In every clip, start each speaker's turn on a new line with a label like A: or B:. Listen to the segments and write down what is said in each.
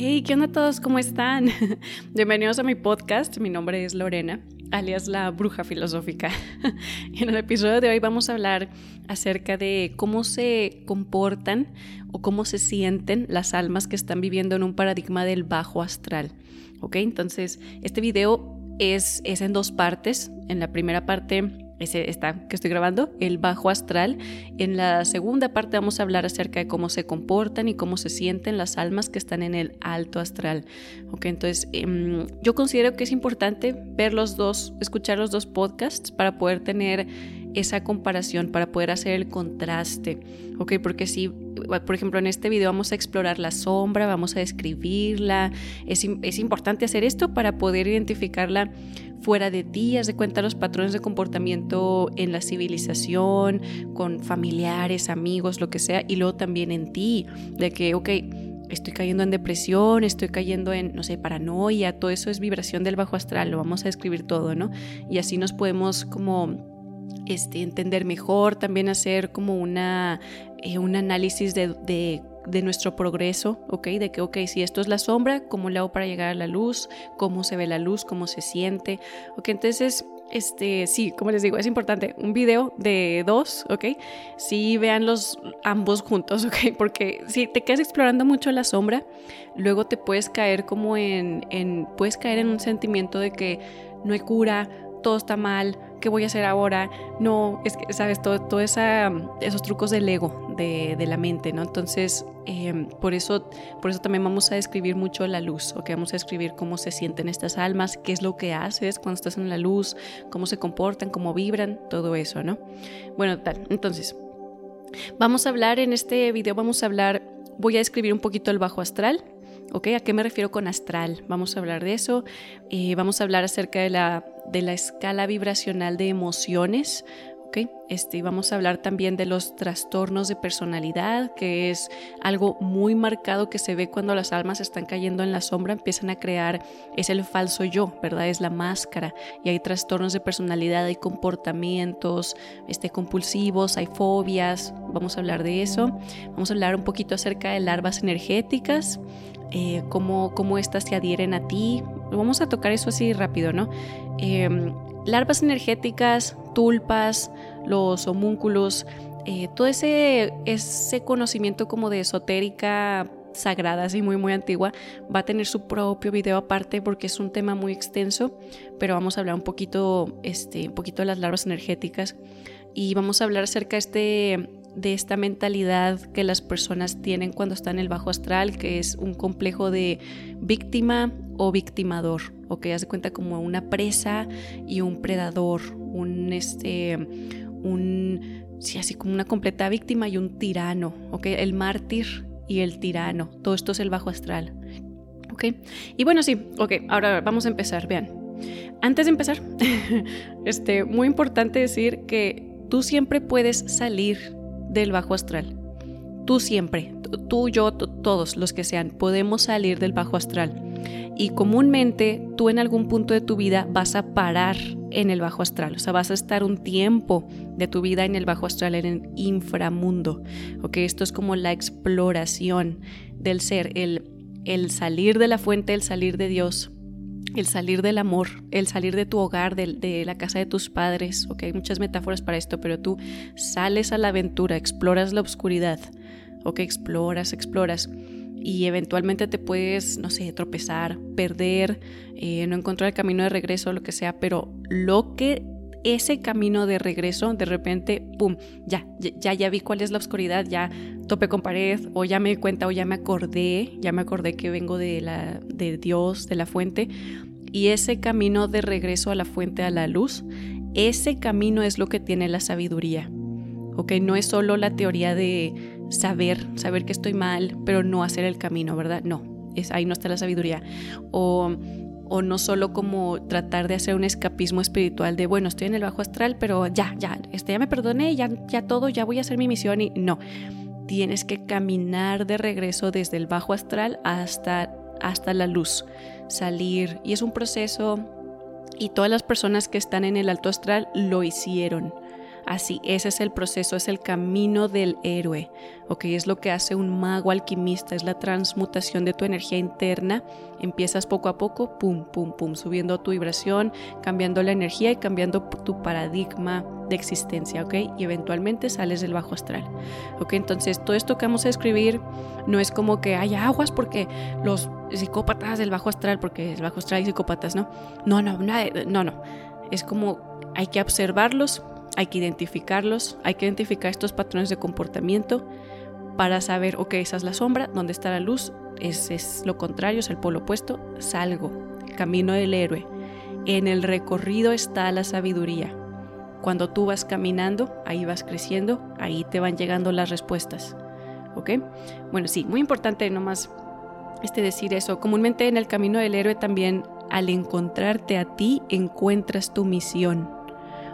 A: Hey, ¿qué onda a todos? ¿Cómo están? Bienvenidos a mi podcast. Mi nombre es Lorena, alias la bruja filosófica. en el episodio de hoy vamos a hablar acerca de cómo se comportan o cómo se sienten las almas que están viviendo en un paradigma del bajo astral. ¿Ok? Entonces, este video es, es en dos partes. En la primera parte ese está que estoy grabando, el bajo astral. En la segunda parte vamos a hablar acerca de cómo se comportan y cómo se sienten las almas que están en el alto astral. Ok, entonces em, yo considero que es importante ver los dos, escuchar los dos podcasts para poder tener esa comparación, para poder hacer el contraste. Ok, porque si, por ejemplo, en este video vamos a explorar la sombra, vamos a describirla. Es, es importante hacer esto para poder identificarla fuera de ti, haz de cuenta los patrones de comportamiento en la civilización, con familiares, amigos, lo que sea, y luego también en ti, de que, ok, estoy cayendo en depresión, estoy cayendo en, no sé, paranoia, todo eso es vibración del bajo astral, lo vamos a describir todo, ¿no? Y así nos podemos como este, entender mejor, también hacer como una, eh, un análisis de, de nuestro progreso, ¿ok? De que, ok, si esto es la sombra, ¿cómo le hago para llegar a la luz? ¿Cómo se ve la luz? ¿Cómo se siente? ¿Ok? Entonces, este, sí, como les digo, es importante un video de dos, ¿ok? Sí, vean los ambos juntos, ¿ok? Porque si te quedas explorando mucho la sombra, luego te puedes caer como en, en puedes caer en un sentimiento de que no hay cura, todo está mal, ¿qué voy a hacer ahora? No, es que, ¿sabes? Todo, todo esos trucos del ego, de, de la mente, ¿no? Entonces, em, por, eso, por eso también vamos a describir mucho la luz, ¿ok? Vamos a describir cómo se sienten estas almas, qué es lo que haces cuando estás en la luz, cómo se comportan, cómo vibran, todo eso, ¿no? Bueno, tal, entonces, vamos a hablar en este video, vamos a hablar, voy a describir un poquito el bajo astral, ¿Ok? ¿A qué me refiero con astral? Vamos a hablar de eso. Eh, vamos a hablar acerca de la, de la escala vibracional de emociones. ¿ok? Este, vamos a hablar también de los trastornos de personalidad, que es algo muy marcado que se ve cuando las almas están cayendo en la sombra, empiezan a crear, es el falso yo, ¿verdad? Es la máscara. Y hay trastornos de personalidad, hay comportamientos este, compulsivos, hay fobias, vamos a hablar de eso. Vamos a hablar un poquito acerca de larvas energéticas, eh, cómo, cómo éstas se adhieren a ti. Vamos a tocar eso así rápido, ¿no? Em, larvas energéticas, tulpas, los homúnculos, eh, todo ese, ese conocimiento como de esotérica sagrada, así muy muy antigua, va a tener su propio video aparte porque es un tema muy extenso, pero vamos a hablar un poquito, este, un poquito de las larvas energéticas y vamos a hablar acerca de este de esta mentalidad que las personas tienen cuando están en el bajo astral, que es un complejo de víctima o victimador, o que hace cuenta como una presa y un predador, un este, un, sí, así como una completa víctima y un tirano, ok, el mártir y el tirano, todo esto es el bajo astral, ok, y bueno, sí, ok, ahora vamos a empezar, vean. Antes de empezar, este, muy importante decir que tú siempre puedes salir del bajo astral. Tú siempre, tú, yo, todos los que sean, podemos salir del bajo astral. Y comúnmente tú en algún punto de tu vida vas a parar en el bajo astral, o sea, vas a estar un tiempo de tu vida en el bajo astral, en el inframundo. ¿ok? Esto es como la exploración del ser, el, el salir de la fuente, el salir de Dios, el salir del amor, el salir de tu hogar, de, la casa de tus padres, ok, hay muchas metáforas para esto, pero tú sales a la aventura, exploras la oscuridad, ok, exploras, exploras y eventualmente te puedes, no sé, tropezar, perder, eh, no encontrar el camino de regreso, lo que sea, pero lo que ese camino de regreso, de repente, ¡pum! Ya, ya, ya vi cuál es la oscuridad, ya topé con pared, o ya me di cuenta, o ya me acordé, ya me acordé que vengo de, la, de Dios, de la fuente. Y ese camino de regreso a la fuente, a la luz, ese camino es lo que tiene la sabiduría. ¿Ok? No es solo la teoría de saber, saber que estoy mal, pero no hacer el camino, ¿verdad? No, es, ahí no está la sabiduría. O o no solo como tratar de hacer un escapismo espiritual de, bueno, estoy en el bajo astral, pero ya, ya, este, ya me perdoné, ya, ya todo, ya voy a hacer mi misión y no, tienes que caminar de regreso desde el bajo astral hasta, hasta la luz, salir y es un proceso y todas las personas que están en el alto astral lo hicieron. Así, ese es el proceso, es el camino del héroe, ¿ok? Es lo que hace un mago alquimista, es la transmutación de tu energía interna. Empiezas poco a poco, pum, pum, pum, subiendo tu vibración, cambiando la energía y cambiando tu paradigma de existencia, ¿ok? Y eventualmente sales del bajo astral, ¿ok? Entonces, todo esto que vamos a escribir no es como que haya aguas porque los psicópatas del bajo astral, porque el bajo astral hay psicópatas, ¿no? No, no, no, no. Es como hay que observarlos, hay que identificarlos, hay que identificar estos patrones de comportamiento para saber, ok, esa es la sombra, ¿dónde está la luz? Es, es lo contrario, es el polo opuesto, salgo, camino del héroe. En el recorrido está la sabiduría. Cuando tú vas caminando, ahí vas creciendo, ahí te van llegando las respuestas. ¿Ok? Bueno, sí, muy importante nomás este decir eso. Comúnmente en el camino del héroe también al encontrarte a ti encuentras tu misión.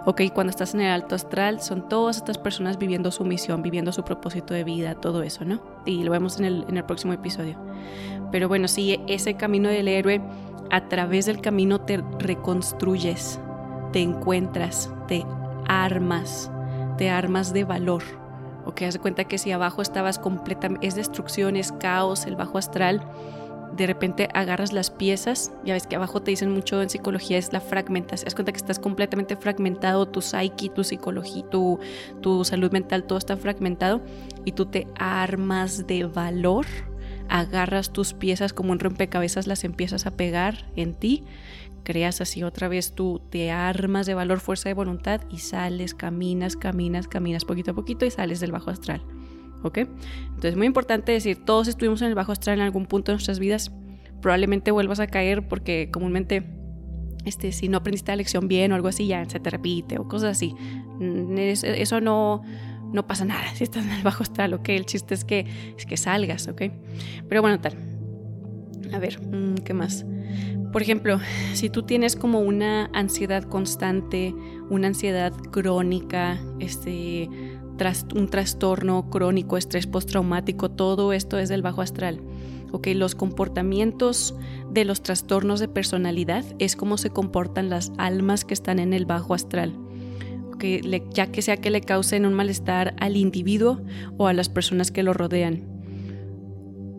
A: Ok, cuando estás en el alto astral son todas estas personas viviendo su misión, viviendo su propósito de vida, todo eso, ¿no? Y lo vemos en el, en el próximo episodio. Pero bueno, sí, ese camino del héroe, a través del camino te reconstruyes, te encuentras, te armas, te armas de valor. Ok, haz de cuenta que si abajo estabas completamente, es destrucción, es caos, el bajo astral de repente agarras las piezas, ya ves que abajo te dicen mucho en psicología es la fragmentación, es cuenta que estás completamente fragmentado, tu psyche, tu psicología, tu, tu salud mental, todo está fragmentado y tú te armas de valor, agarras tus piezas como un rompecabezas, las empiezas a pegar en ti, creas así otra vez tú te armas de valor, fuerza de voluntad y sales, caminas, caminas, caminas poquito a poquito y sales del bajo astral. ¿Ok? Entonces, muy importante decir, todos estuvimos en el bajo astral en algún punto de nuestras vidas, probablemente vuelvas a caer porque comúnmente, este, si no aprendiste la lección bien o algo así, ya se te repite o cosas así. Mm, eso no, no pasa nada si estás en el bajo astral, ¿ok? El chiste es que, es que salgas, ¿ok? Pero bueno, tal. A ver, mm, ¿qué más? Por ejemplo, si tú tienes como una ansiedad constante, una ansiedad crónica, este, un trastorno crónico, estrés postraumático, todo esto es del bajo astral. Okay, los comportamientos de los trastornos de personalidad es cómo se comportan las almas que están en el bajo astral. Ya que sea que le causen un malestar al individuo o a las personas que lo rodean.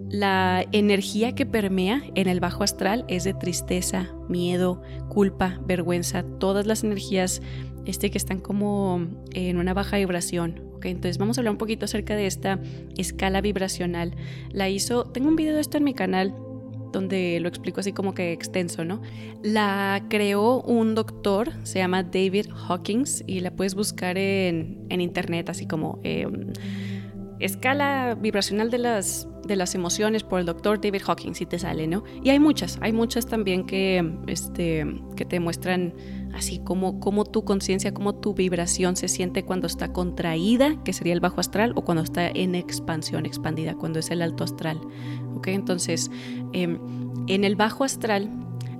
A: La energía que permea en el bajo astral es de tristeza, miedo, culpa, vergüenza, todas las energías este, que están como en una baja vibración. Entonces vamos a hablar un poquito acerca de esta escala vibracional. La hizo, tengo un video de esto en mi canal donde lo explico así como que extenso, ¿no? La creó un doctor, se llama David Hawkins y la puedes buscar en, en internet así como... Em, escala vibracional de las, de las emociones por el doctor David Hawkins, si te sale, ¿no? Y hay muchas, hay muchas también que, este, que te muestran así como, tu conciencia, como tu vibración se siente cuando está contraída, que sería el bajo astral, o cuando está en expansión, expandida, cuando es el alto astral. ¿Ok? Entonces, em, en el bajo astral,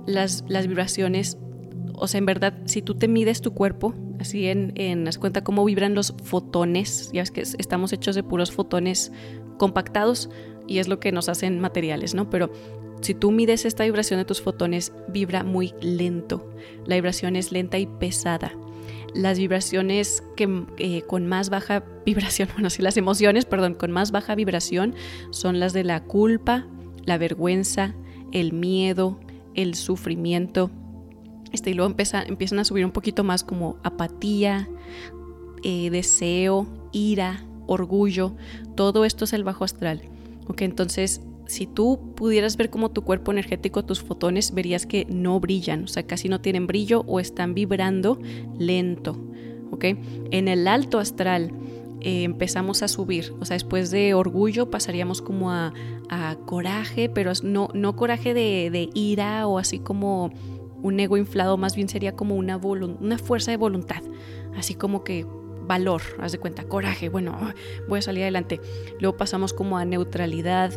A: las, las vibraciones, o sea, en verdad, si tú te mides tu cuerpo, así en, en cuenta cómo vibran los fotones, ya ves que estamos hechos de puros fotones compactados y es lo que nos hacen materiales, ¿no? Pero si tú mides esta vibración de tus fotones, vibra muy lento. La vibración es lenta y pesada. Las vibraciones que eh, con más baja vibración, bueno, sí, las emociones, perdón, con más baja vibración son las de la culpa, la vergüenza, el miedo, el sufrimiento, este, y luego empiezan a subir un poquito más como apatía, eh, deseo, ira, orgullo. Todo esto es el bajo astral. Ok, entonces si tú pudieras ver como tu cuerpo energético, tus fotones, verías que no brillan, o sea, casi no tienen brillo o están vibrando lento. ¿ok? En el alto astral eh, empezamos a subir, o sea, después de orgullo pasaríamos como a, coraje, pero no, no coraje de, de ira o así como un ego inflado más bien sería como una, una fuerza de voluntad, así como que valor, haz de cuenta, coraje, bueno, voy a salir adelante. Luego pasamos como a neutralidad,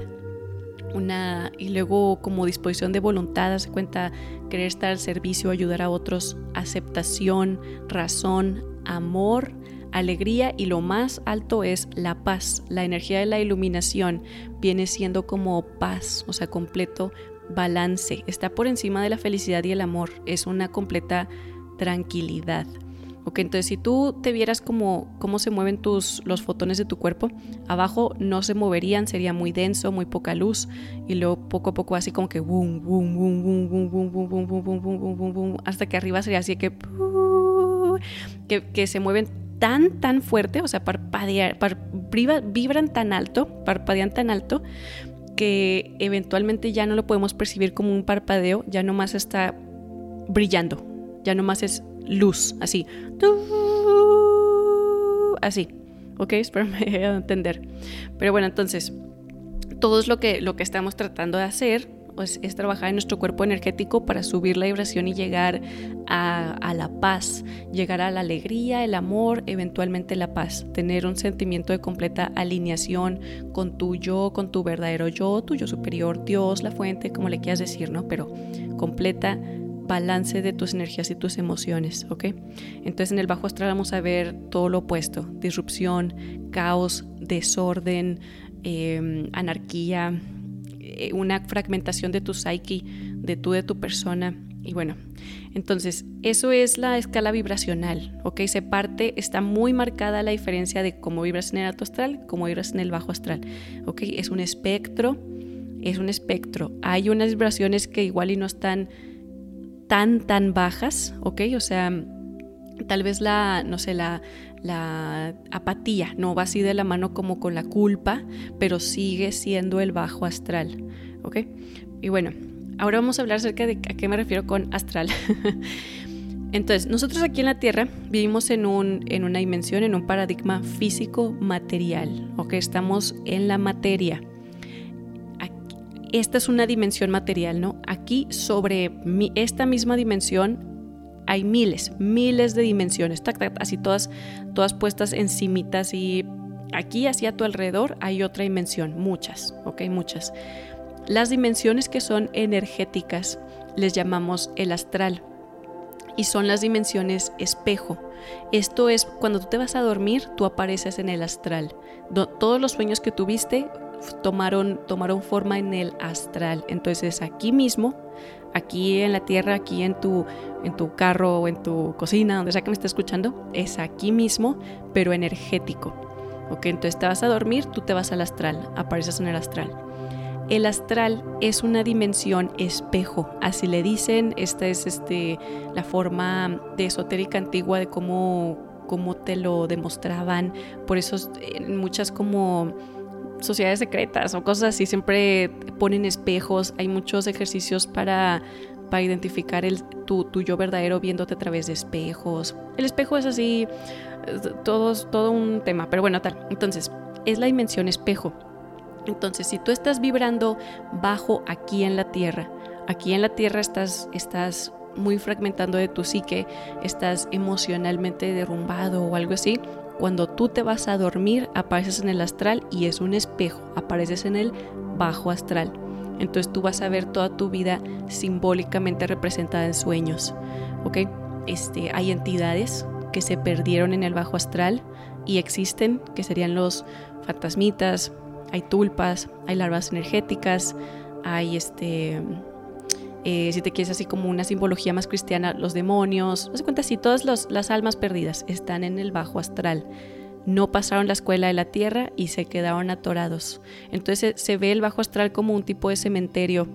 A: una y luego como disposición de voluntad, haz de cuenta, querer estar al servicio, ayudar a otros, aceptación, razón, amor, alegría y lo más alto es la paz. La energía de la iluminación viene siendo como paz, o sea, completo balance, está por encima de la felicidad y el amor, es una completa tranquilidad. Ok, entonces si tú te vieras como cómo se mueven tus, los fotones de tu cuerpo, abajo no se moverían, sería muy denso, muy poca luz, y luego poco a poco así como que boom, boom, boom, boom, boom, boom, boom, boom, boom, boom, boom, boom, boom, hasta que arriba sería así que, que, que se mueven tan, tan fuerte, o sea, parpadear, vibran tan alto, parpadean tan alto, que eventualmente ya no lo podemos percibir como un parpadeo, ya nomás está brillando, ya nomás es luz, así. Así. ¿Ok? Espero me entender. Pero bueno, entonces, todo es lo que, lo que estamos tratando de hacer pues, es trabajar en nuestro cuerpo energético para subir la vibración y llegar a, a, la paz, llegar a la alegría, el amor, eventualmente la paz, tener un sentimiento de completa alineación con tu yo, con tu verdadero yo, tu yo superior, Dios, la fuente, como le quieras decir, ¿no? Pero completa balance de tus energías y tus emociones, ¿ok? Entonces en el bajo astral vamos a ver todo lo opuesto, disrupción, caos, desorden, eh, anarquía, eh, una fragmentación de tu psyche, de tú, de tu persona. Y bueno, entonces eso es la escala vibracional, ¿ok? Se parte, está muy marcada la diferencia de cómo vibras en el alto astral, cómo vibras en el bajo astral, ¿ok? Es un espectro, es un espectro. Hay unas vibraciones que igual y no están tan, tan bajas, ¿ok? O sea, tal vez la, no sé, la, apatía, no va así de la mano como con la culpa, pero sigue siendo el bajo astral, ¿ok? Y bueno, ahora vamos a hablar acerca de a qué me refiero con astral. Entonces, nosotros aquí en la Tierra vivimos en, un, en una dimensión, en un paradigma físico-material, ¿ok? Estamos en la materia. Esta es una dimensión material, ¿no? Aquí sobre esta misma dimensión hay miles, miles de dimensiones, así todas, todas puestas encimitas y aquí hacia tu alrededor hay otra dimensión, muchas, ok, muchas. Las dimensiones que son energéticas les llamamos el astral y son las dimensiones espejo. Esto es cuando tú te vas a dormir, tú apareces en el astral. todos los sueños que tuviste tomaron, tomaron forma en el astral. Entonces aquí mismo aquí en la tierra, aquí en tu, en tu carro o en tu cocina, donde sea que me esté escuchando, es aquí mismo, pero energético. Ok, entonces te vas a dormir, tú te vas al astral, apareces en el astral. El astral es una dimensión espejo, así le dicen, esta es este, la forma de esotérica antigua de cómo, cómo te lo demostraban, por eso en muchas como sociedades secretas o cosas así, siempre ponen espejos, hay muchos ejercicios para, para identificar el, tu, tu, yo verdadero viéndote a través de espejos. El espejo es así, todo, todo un tema, pero bueno, tal. Entonces, es la dimensión espejo. Entonces, si tú estás vibrando bajo aquí en la Tierra, aquí en la Tierra estás, estás muy fragmentando de tu psique, estás emocionalmente derrumbado o algo así, cuando tú te vas a dormir, apareces en el astral y es un espejo, apareces en el bajo astral. Entonces tú vas a ver toda tu vida simbólicamente representada en sueños. ¿Ok? Este, hay entidades que se perdieron en el bajo astral y existen, que serían los fantasmitas, hay tulpas, hay larvas energéticas, hay este eh, si te quieres así como una simbología más cristiana, los demonios, no se cuenta si todas las almas perdidas están en el bajo astral, no pasaron la escuela de la tierra y se quedaron atorados. Entonces se ve el bajo astral como un tipo de cementerio,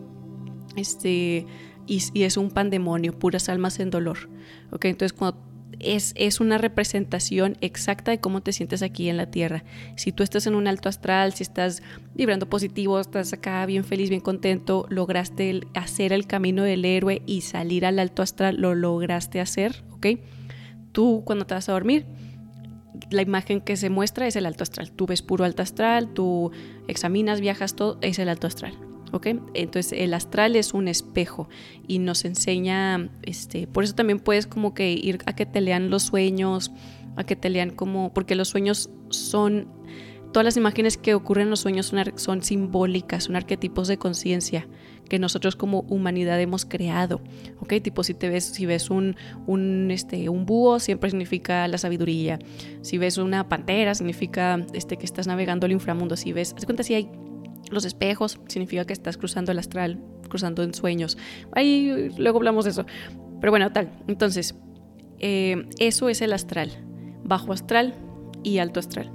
A: este, y, es un pandemonio, puras almas en dolor. Entonces cuando es, una representación exacta de cómo te sientes aquí en la Tierra. Si tú estás en un alto astral, si estás vibrando positivo, estás acá bien feliz, bien contento, lograste hacer el camino del héroe y salir al alto astral, lo lograste hacer, ¿ok? Tú cuando te vas a dormir, la imagen que se muestra es el alto astral. Tú ves puro alto astral, tú examinas, viajas, todo es el alto astral. Entonces el astral es un espejo y nos enseña, este, por eso también puedes como que ir a que te lean los sueños, a que te lean como, porque los sueños son, todas las imágenes que ocurren en los sueños son, son simbólicas, son arquetipos de conciencia que nosotros como humanidad hemos creado, ¿ok? Tipo si te ves, si ves un, un, este, un búho siempre significa la sabiduría, si ves una pantera significa este, que estás navegando el inframundo, si ves, haz cuenta si hay los espejos significa que estás cruzando el astral, cruzando en sueños. Ahí luego hablamos de eso. Pero bueno, tal. Entonces, eh, eso es el astral, bajo astral y alto astral.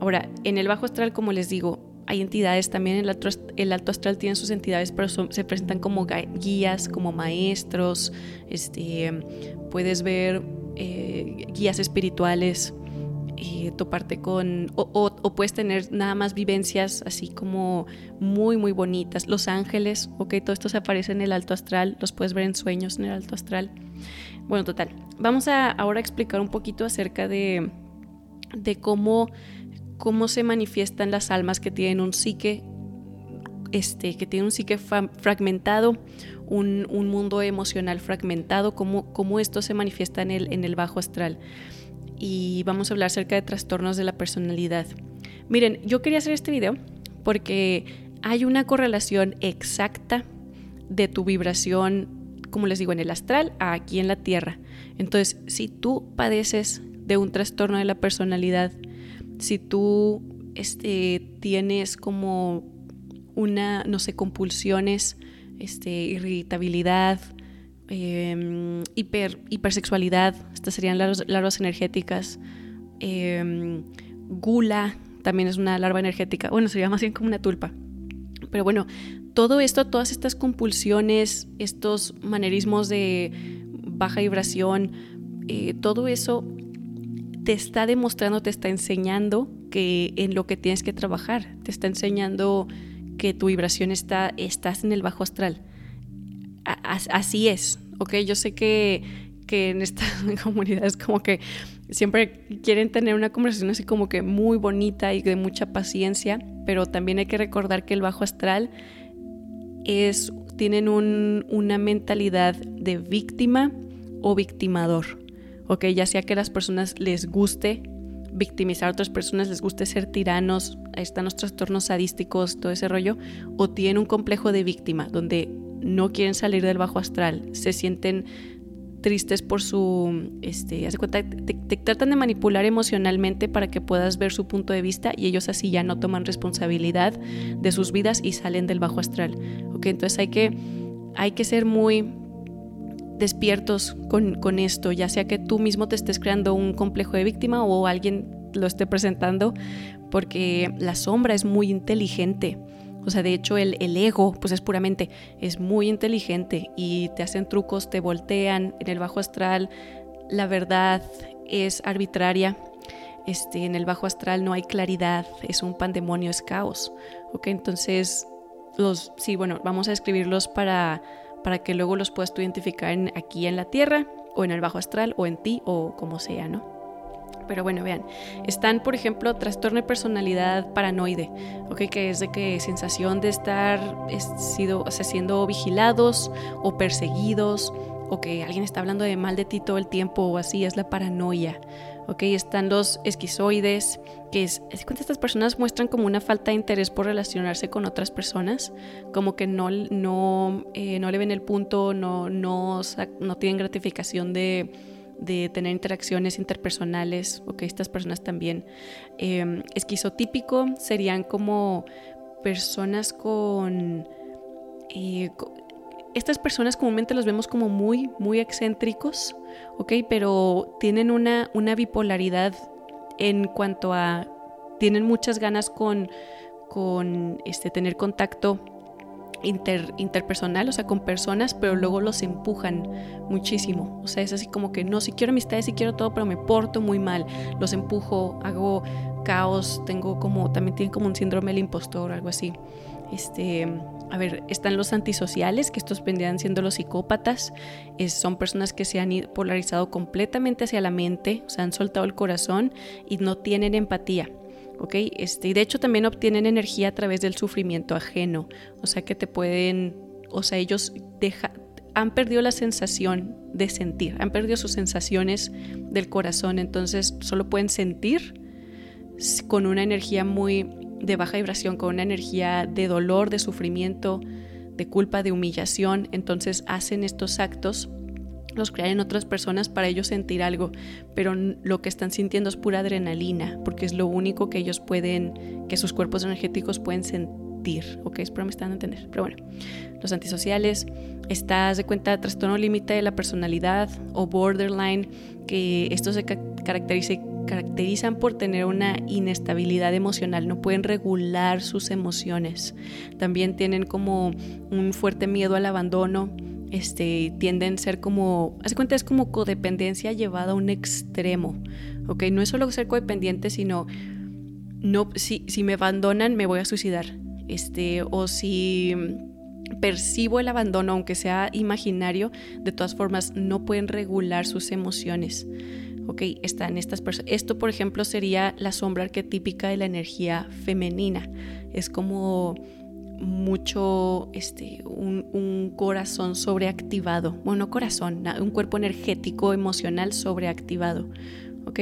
A: Ahora, en el bajo astral, como les digo, hay entidades también, el alto, el alto astral tiene sus entidades, pero se presentan como guías, como maestros, este, puedes ver eh, guías espirituales, eh, toparte con, o, puedes tener nada más vivencias así como muy, muy bonitas. Los ángeles, ok, todo esto se aparece en el alto astral, los puedes ver en sueños en el alto astral. Bueno, total, vamos a ahora explicar un poquito acerca de, de cómo cómo se manifiestan las almas que tienen un psique, este, que tienen un psique fragmentado, un, mundo emocional fragmentado, cómo, cómo, esto se manifiesta en el, en el bajo astral. Y vamos a hablar acerca de trastornos de la personalidad. Miren, yo quería hacer este video porque hay una correlación exacta de tu vibración, como les digo, en el astral a aquí en la Tierra. Entonces, si tú padeces de un trastorno de la personalidad, si tú este, tienes como una, no sé, compulsiones, este, irritabilidad, em, hiper, hipersexualidad, estas serían larvas, larvas energéticas, em, gula, también es una larva energética, bueno, sería más bien como una tulpa. Pero bueno, todo esto, todas estas compulsiones, estos manerismos de baja vibración, eh, todo eso te está demostrando, te está enseñando que en lo que tienes que trabajar, te está enseñando que tu vibración está, estás en el bajo astral. Así es, ¿ok? Yo sé que, que en esta comunidad es como que siempre quieren tener una conversación así como que muy bonita y de mucha paciencia, pero también hay que recordar que el bajo astral es, tienen una mentalidad de víctima o victimador ok, ya sea que a las personas les guste victimizar a otras personas, les guste ser tiranos, ahí están los trastornos sadísticos, todo ese rollo, o tienen un complejo de víctima, donde no quieren salir del bajo astral, se sienten tristes por su, este, cuenta, te, tratan de manipular emocionalmente para que puedas ver su punto de vista y ellos así ya no toman responsabilidad de sus vidas y salen del bajo astral, ok, entonces hay que, hay que ser muy despiertos con, esto, ya sea que tú mismo te estés creando un complejo de víctima o alguien lo esté presentando, porque la sombra es muy inteligente. O sea, de hecho el, el, ego, pues es puramente, es muy inteligente y te hacen trucos, te voltean en el bajo astral, la verdad es arbitraria, este, en el bajo astral no hay claridad, es un pandemonio, es caos. Ok, entonces, los, sí, bueno, vamos a escribirlos para para que luego los puedas tú identificar aquí en la Tierra o en el bajo astral o en ti o como sea, ¿no? Pero bueno, vean, están, por ejemplo, trastorno de personalidad paranoide, ¿ok? Que es de que sensación de estar sido, o sea, siendo vigilados o perseguidos o que alguien está hablando de mal de ti todo el tiempo o así, es la paranoia. ¿ok? Están los esquizoides, que es, es cuando estas personas muestran como una falta de interés por relacionarse con otras personas, como que no, no, eh, no le ven el punto, no, no, no tienen gratificación de, de tener interacciones interpersonales, ok, estas personas también. Eh, esquizotípico serían como personas con, eh, estas personas comúnmente los vemos como muy, muy excéntricos, ¿ok? Pero tienen una, una bipolaridad en cuanto a, tienen muchas ganas con, con este, tener contacto Inter, interpersonal, o sea, con personas, pero luego los empujan muchísimo. O sea, es así como que no, si quiero amistades, si quiero todo, pero me porto muy mal. Los empujo, hago caos, tengo como, también tienen como un síndrome del impostor, algo así. Este, a ver, están los antisociales, que estos vendrían siendo los psicópatas. son personas que se han polarizado completamente hacia la mente, o han soltado el corazón y no tienen empatía. ¿Ok? Este, y de hecho también obtienen energía a través del sufrimiento ajeno, o sea que te pueden, o sea, ellos han perdido la sensación de sentir, han perdido sus sensaciones del corazón, entonces solo pueden sentir con una energía muy de baja vibración, con una energía de dolor, de sufrimiento, de culpa, de humillación. Entonces hacen estos actos, los crean en otras personas para ellos sentir algo, pero lo que están sintiendo es pura adrenalina, porque es lo único que ellos pueden, que sus cuerpos energéticos pueden sentir, ¿ok? Espero me están a entender. Pero bueno, los antisociales, estás de cuenta trastorno límite de la personalidad o borderline, que esto se caracteriza caracterizan por tener una inestabilidad emocional, no pueden regular sus emociones. También tienen como un fuerte miedo al abandono, este, tienden a ser como, hace cuenta, es como codependencia llevada a un extremo, ¿ok? No es solo ser codependiente, sino, no, si, si me abandonan me voy a suicidar, este, o si percibo el abandono, aunque sea imaginario, de todas formas no pueden regular sus emociones ok, están estas personas. Esto, por ejemplo, sería la sombra arquetípica de la energía femenina. Es como mucho, este, un, corazón sobreactivado. Bueno, corazón, un cuerpo energético, emocional sobreactivado, ok.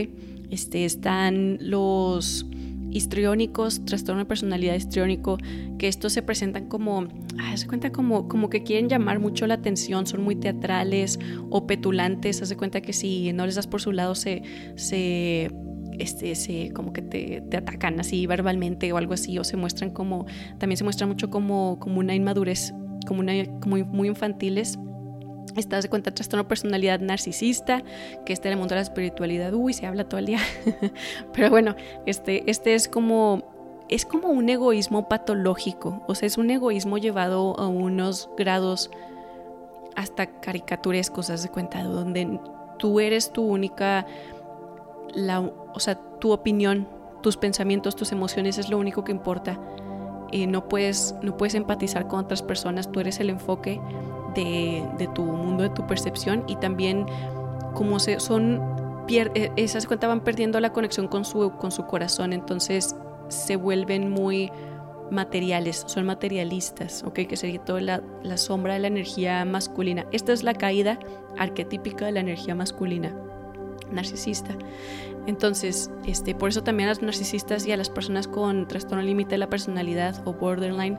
A: Este, están los histriónicos, trastorno de personalidad histriónico, que estos se presentan como, ah, se cuenta como, como que quieren llamar mucho la atención, son muy teatrales o petulantes, hace cuenta que si no les das por su lado se este, se, como que te, te, atacan así verbalmente o algo así, o se muestran como, también se muestra mucho como, como una inmadurez, como, una, como muy infantiles Estás de cuenta trastorno personalidad narcisista, que está en el mundo de la espiritualidad, uy, se habla todo el día. Pero bueno, este, este es como es como un egoísmo patológico, o sea, es un egoísmo llevado a unos grados hasta caricaturescos, haz de cuenta, donde tú eres tu única, o sea, tu opinión, tus pensamientos, tus emociones es lo único que importa. y no, puedes, no puedes empatizar con otras personas, tú eres el enfoque de, tu mundo, de tu percepción y también como se, son, eh, esas cuentas van perdiendo la conexión con su, con su corazón, entonces se vuelven muy materiales, son materialistas, ¿ok? Que sería toda la, sombra de la energía masculina. Esta es la caída arquetípica de la energía masculina, narcisista. Entonces, este, por eso también a los narcisistas y a las personas con trastorno límite de la personalidad o borderline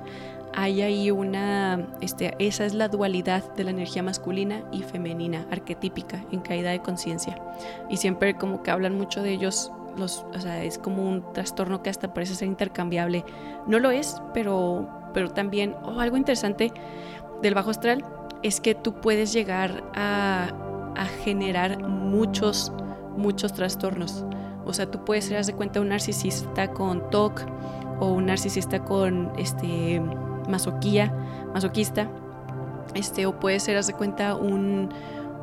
A: hay ahí una, este, esa es la dualidad de la energía masculina y femenina, arquetípica, en caída de conciencia. Y siempre como que hablan mucho de ellos, los, o sea, es como un trastorno que hasta parece ser intercambiable. No lo es, pero, pero también, oh, algo interesante del bajo astral es que tú puedes llegar a, a generar muchos, muchos trastornos. O sea, tú puedes ser, cuenta, un narcisista con TOC o un narcisista con este masoquía, masoquista, este, o puede ser, cuenta, un,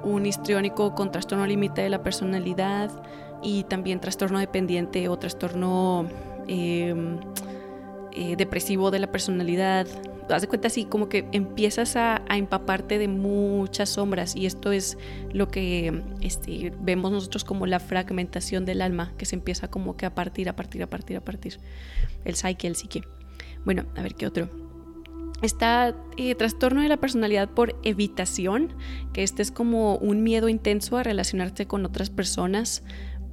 A: un histriónico con trastorno límite de la personalidad y también trastorno dependiente o trastorno em, eh, depresivo de la personalidad. Haz de cuenta así como que empiezas a, empaparte de muchas sombras y esto es lo que este, vemos nosotros como la fragmentación del alma que se empieza como que a partir, a partir, a partir, a partir. El psique, el psique. Bueno, a ver qué otro. Está eh, trastorno de la personalidad por evitación, que este es como un miedo intenso a relacionarse con otras personas.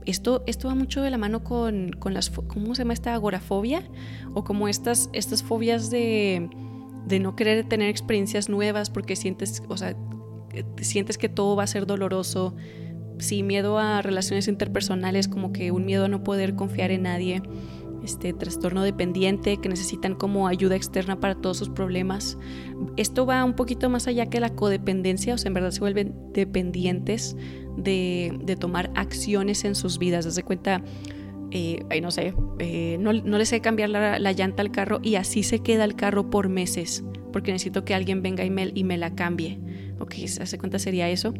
A: Esto, esto va mucho de la mano con, con, las, ¿cómo se llama esta agorafobia? O como estas, estas fobias de, de no querer tener experiencias nuevas porque sientes, o sea, sientes que todo va a ser doloroso. Sí, miedo a relaciones interpersonales, como que un miedo a no poder confiar en nadie este trastorno dependiente, que necesitan como ayuda externa para todos sus problemas. Esto va un poquito más allá que la codependencia, o sea, en verdad se vuelven dependientes de, tomar acciones en sus vidas. Desde cuenta, eh, no sé, eh, no, no, les sé cambiar la, llanta al carro y así se queda el carro por meses, porque necesito que alguien venga y me, y me la cambie. Ok, hace cuenta sería eso.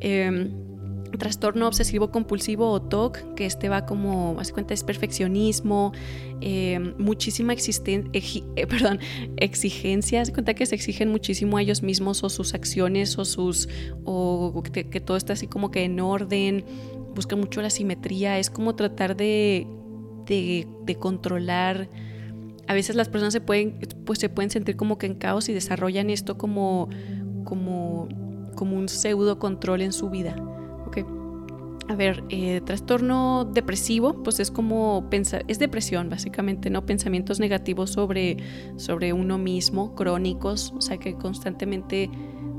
A: Em, trastorno obsesivo compulsivo o TOC, que este va como, hace cuenta, es perfeccionismo, eh, muchísima eh, exigencia, hace cuenta que se exigen muchísimo a ellos mismos o sus acciones o sus, o que, todo está así como que en orden, buscan mucho la simetría, es como tratar de, de, de controlar. A veces las personas se pueden, pues se pueden sentir como que en caos y desarrollan esto como, como, como un pseudo control en su vida. A ver, eh, trastorno depresivo, pues es como pensar, es depresión básicamente, ¿no? Pensamientos negativos sobre, sobre uno mismo, crónicos, o sea que constantemente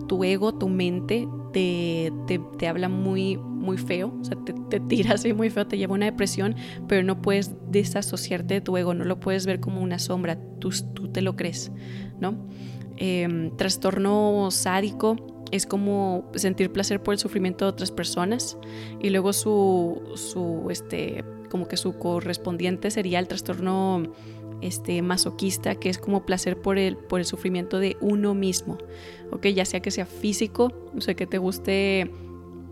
A: tu ego, tu mente, te, te, habla muy, muy feo, o sea, te, te, tira así muy feo, te lleva a una depresión, pero no puedes desasociarte de tu ego, no lo puedes ver como una sombra, tú, tú te lo crees, ¿no? Em, trastorno sádico es como sentir placer por el sufrimiento de otras personas y luego su, su este, como que su correspondiente sería el trastorno este, masoquista, que es como placer por el, por el sufrimiento de uno mismo, ¿ok? Ya sea que sea físico, o sea, que te guste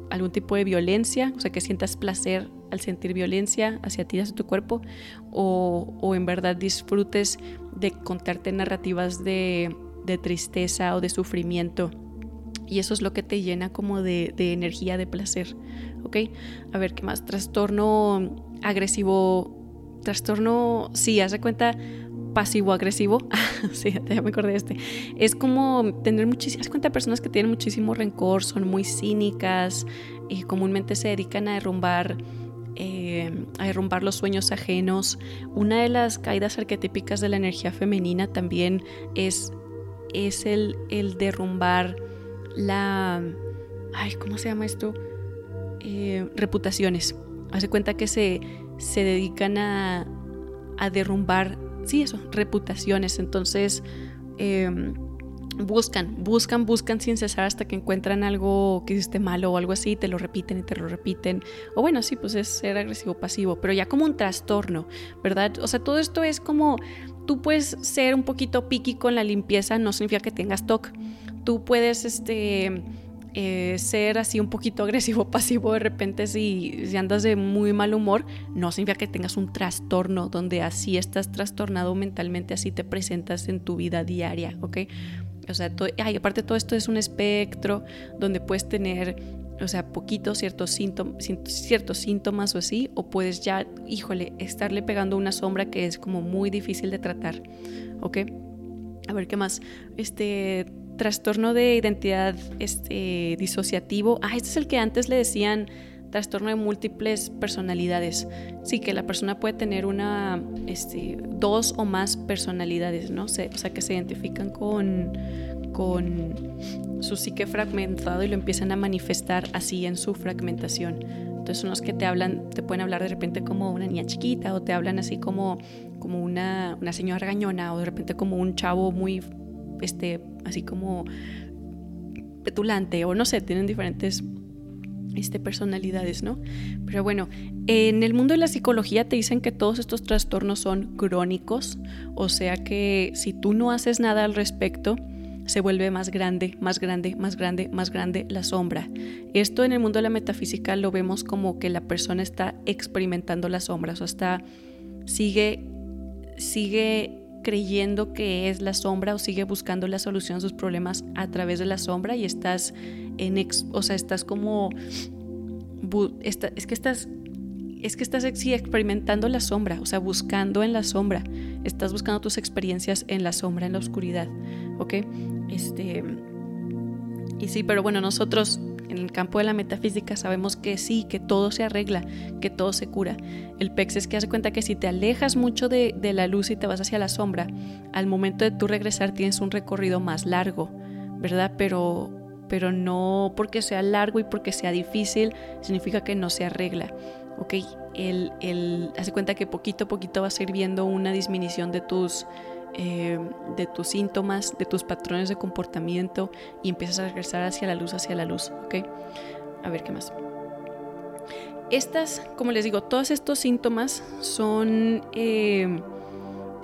A: algún tipo de violencia, o sea, que sientas placer al sentir violencia hacia ti, hacia tu cuerpo, o, o en verdad disfrutes de contarte narrativas de, de, tristeza o de sufrimiento. Y eso es lo que te llena como de, de energía, de placer, ¿ok? A ver, ¿qué más? Trastorno agresivo trastorno, sí, haz de cuenta pasivo-agresivo, sí, ya me acordé de este, es como tener muchísimas, cuenta personas que tienen muchísimo rencor, son muy cínicas y comúnmente se dedican a derrumbar, eh, a derrumbar los sueños ajenos. Una de las caídas arquetípicas de la energía femenina también es, es el, el derrumbar la, ay, ¿cómo se llama esto? Eh, reputaciones. Hace cuenta que se se dedican a, derrumbar, sí, eso, reputaciones. Entonces, em, buscan, buscan, buscan sin cesar hasta que encuentran algo que hiciste malo o algo así, te lo repiten y te lo repiten. O bueno, sí, pues es ser agresivo pasivo, pero ya como un trastorno, ¿verdad? O sea, todo esto es como, tú puedes ser un poquito piqui con la limpieza, no significa que tengas TOC. Tú puedes, este eh, ser así un poquito agresivo, pasivo de repente si, andas de muy mal humor, no significa que tengas un trastorno donde así estás trastornado mentalmente, así te presentas en tu vida diaria, ¿ok? O sea, ay, aparte todo esto es un espectro donde puedes tener, o sea, poquitos ciertos ciertos síntomas o así, o puedes ya, híjole, estarle pegando una sombra que es como muy difícil de tratar, ¿ok? A ver, ¿qué más? Este, trastorno de identidad este, disociativo. Ah, este es el que antes le decían trastorno de múltiples personalidades. Sí, que la persona puede tener una, este, dos o más personalidades, ¿no? o sea, que se identifican con, con su psique fragmentado y lo empiezan a manifestar así en su fragmentación. Entonces son los que te hablan, te pueden hablar de repente como una niña chiquita o te hablan así como, como una, una señora gañona o de repente como un chavo muy este, así como petulante o no sé, tienen diferentes este, personalidades, ¿no? Pero bueno, en el mundo de la psicología te dicen que todos estos trastornos son crónicos, o sea que si tú no haces nada al respecto, se vuelve más grande, más grande, más grande, más grande la sombra. Esto en el mundo de la metafísica lo vemos como que la persona está experimentando las sombras, o está, sigue, sigue creyendo que es la sombra o sigue buscando la solución a sus problemas a través de la sombra y estás en o sea, estás como es que estás es que estás experimentando la sombra, o sea, buscando en la sombra, estás buscando tus experiencias en la sombra, en la oscuridad, ¿ok? Este, y sí, pero bueno, nosotros en el campo de la metafísica sabemos que sí, que todo se arregla, que todo se cura. El PEX es que hace cuenta que si te alejas mucho de, la luz y te vas hacia la sombra, al momento de tú regresar tienes un recorrido más largo, ¿verdad? Pero, pero no porque sea largo y porque sea difícil, significa que no se arregla. ¿ok? El, el, hace cuenta que poquito a poquito vas a ir viendo una disminución de tus eh, de tus síntomas, de tus patrones de comportamiento y empiezas a regresar hacia la luz, hacia la luz, ¿ok? A ver qué más. Estas, como les digo, todos estos síntomas son... Eh,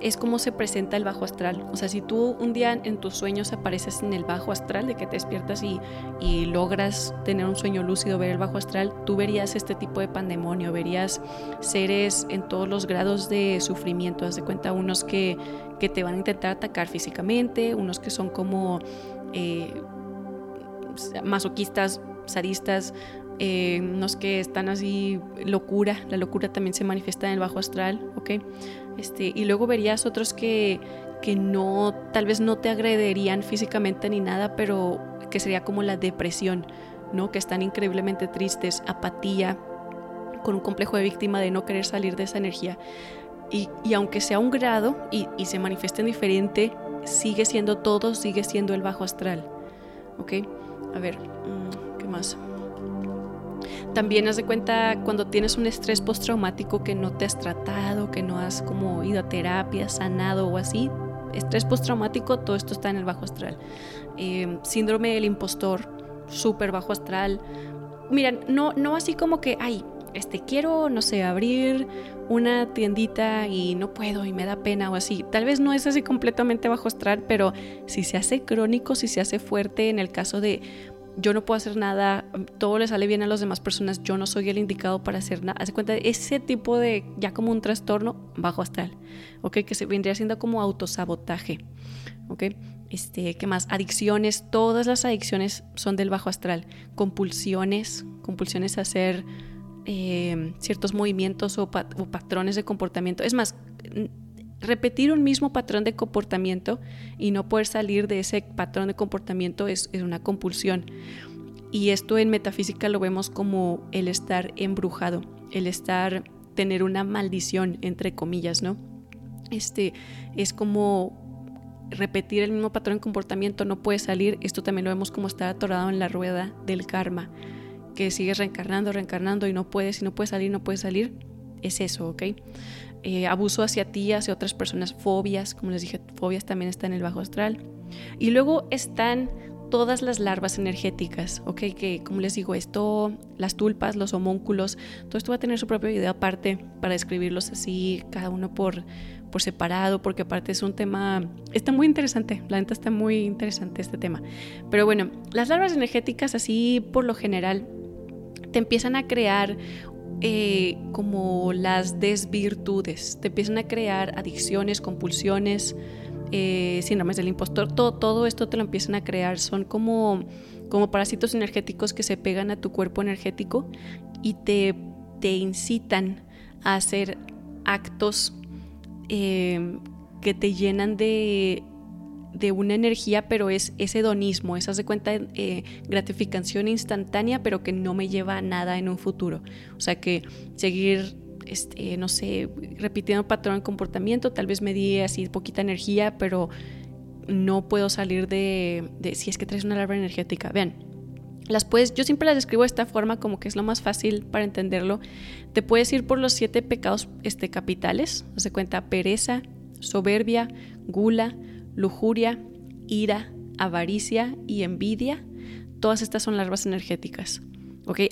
A: es como se presenta el bajo astral. O sea, si tú un día en tus sueños apareces en el bajo astral, de que te despiertas y, y, logras tener un sueño lúcido, ver el bajo astral, tú verías este tipo de pandemonio, verías seres en todos los grados de sufrimiento. Haz de cuenta unos que que te van a intentar atacar físicamente, unos que son como eh, masoquistas, sadistas, eh, unos que están así locura, la locura también se manifiesta en el bajo astral, ¿ok? Este, y luego verías otros que, que no, tal vez no te agrederían físicamente ni nada, pero que sería como la depresión, ¿no? Que están increíblemente tristes, apatía, con un complejo de víctima de no querer salir de esa energía. Y, aunque sea un grado y, y se manifieste diferente, sigue siendo todo, sigue siendo el bajo astral. ¿Ok? a ver, mm, ¿qué más? También haz de cuenta cuando tienes un estrés postraumático que no te has tratado, que no has como ido a terapia, sanado o así. Estrés postraumático, todo esto está en el bajo astral. Em, síndrome del impostor, súper bajo astral. Miren, no, no así como que, ay, este, quiero, no sé, abrir una tiendita y no puedo y me da pena o así. Tal vez no es así completamente bajo astral, pero si se hace crónico, si se hace fuerte en el caso de yo no puedo hacer nada, todo le sale bien a las demás personas, yo no soy el indicado para hacer nada. Hace cuenta de ese tipo de, ya como un trastorno bajo astral, ¿ok? Que se vendría siendo como autosabotaje, ¿ok? Este, ¿qué más? Adicciones, todas las adicciones son del bajo astral. Compulsiones, compulsiones a hacer eh, ciertos movimientos o patrones de comportamiento. Es más, repetir un mismo patrón de comportamiento y no poder salir de ese patrón de comportamiento es, una compulsión. Y esto en metafísica lo vemos como el estar embrujado, el estar, tener una maldición, entre comillas, ¿no? Este es como repetir el mismo patrón de comportamiento, no puede salir. Esto también lo vemos como estar atorado en la rueda del karma, que sigues reencarnando, reencarnando y no puedes, y no puedes salir, no puedes salir. Es eso, ¿ok? Eh, abuso hacia ti, hacia otras personas, fobias, como les dije, fobias también están en el bajo astral. Y luego están todas las larvas energéticas, ¿ok? Que como les digo, esto, las tulpas, los homúnculos, todo esto va a tener su propia idea aparte para describirlos así, cada uno por, por separado, porque aparte es un tema, está muy interesante, la neta está muy interesante este tema. Pero bueno, las larvas energéticas así por lo general te empiezan a crear eh, como las desvirtudes, te empiezan a crear adicciones, compulsiones, eh, síndromes del impostor, todo, todo esto te lo empiezan a crear, son como, como parásitos energéticos que se pegan a tu cuerpo energético y te, te incitan a hacer actos eh, que te llenan de de una energía, pero es ese hedonismo, esa de cuenta eh, gratificación instantánea, pero que no me lleva a nada en un futuro. O sea que seguir, este, no sé, repitiendo patrón de comportamiento, tal vez me di así poquita energía, pero no puedo salir de, si es que traes una larva energética. Vean, las puedes, yo siempre las describo de esta forma como que es lo más fácil para entenderlo. Te puedes ir por los siete pecados este, capitales, se cuenta pereza, soberbia, gula, lujuria, ira, avaricia y envidia, todas estas son larvas energéticas.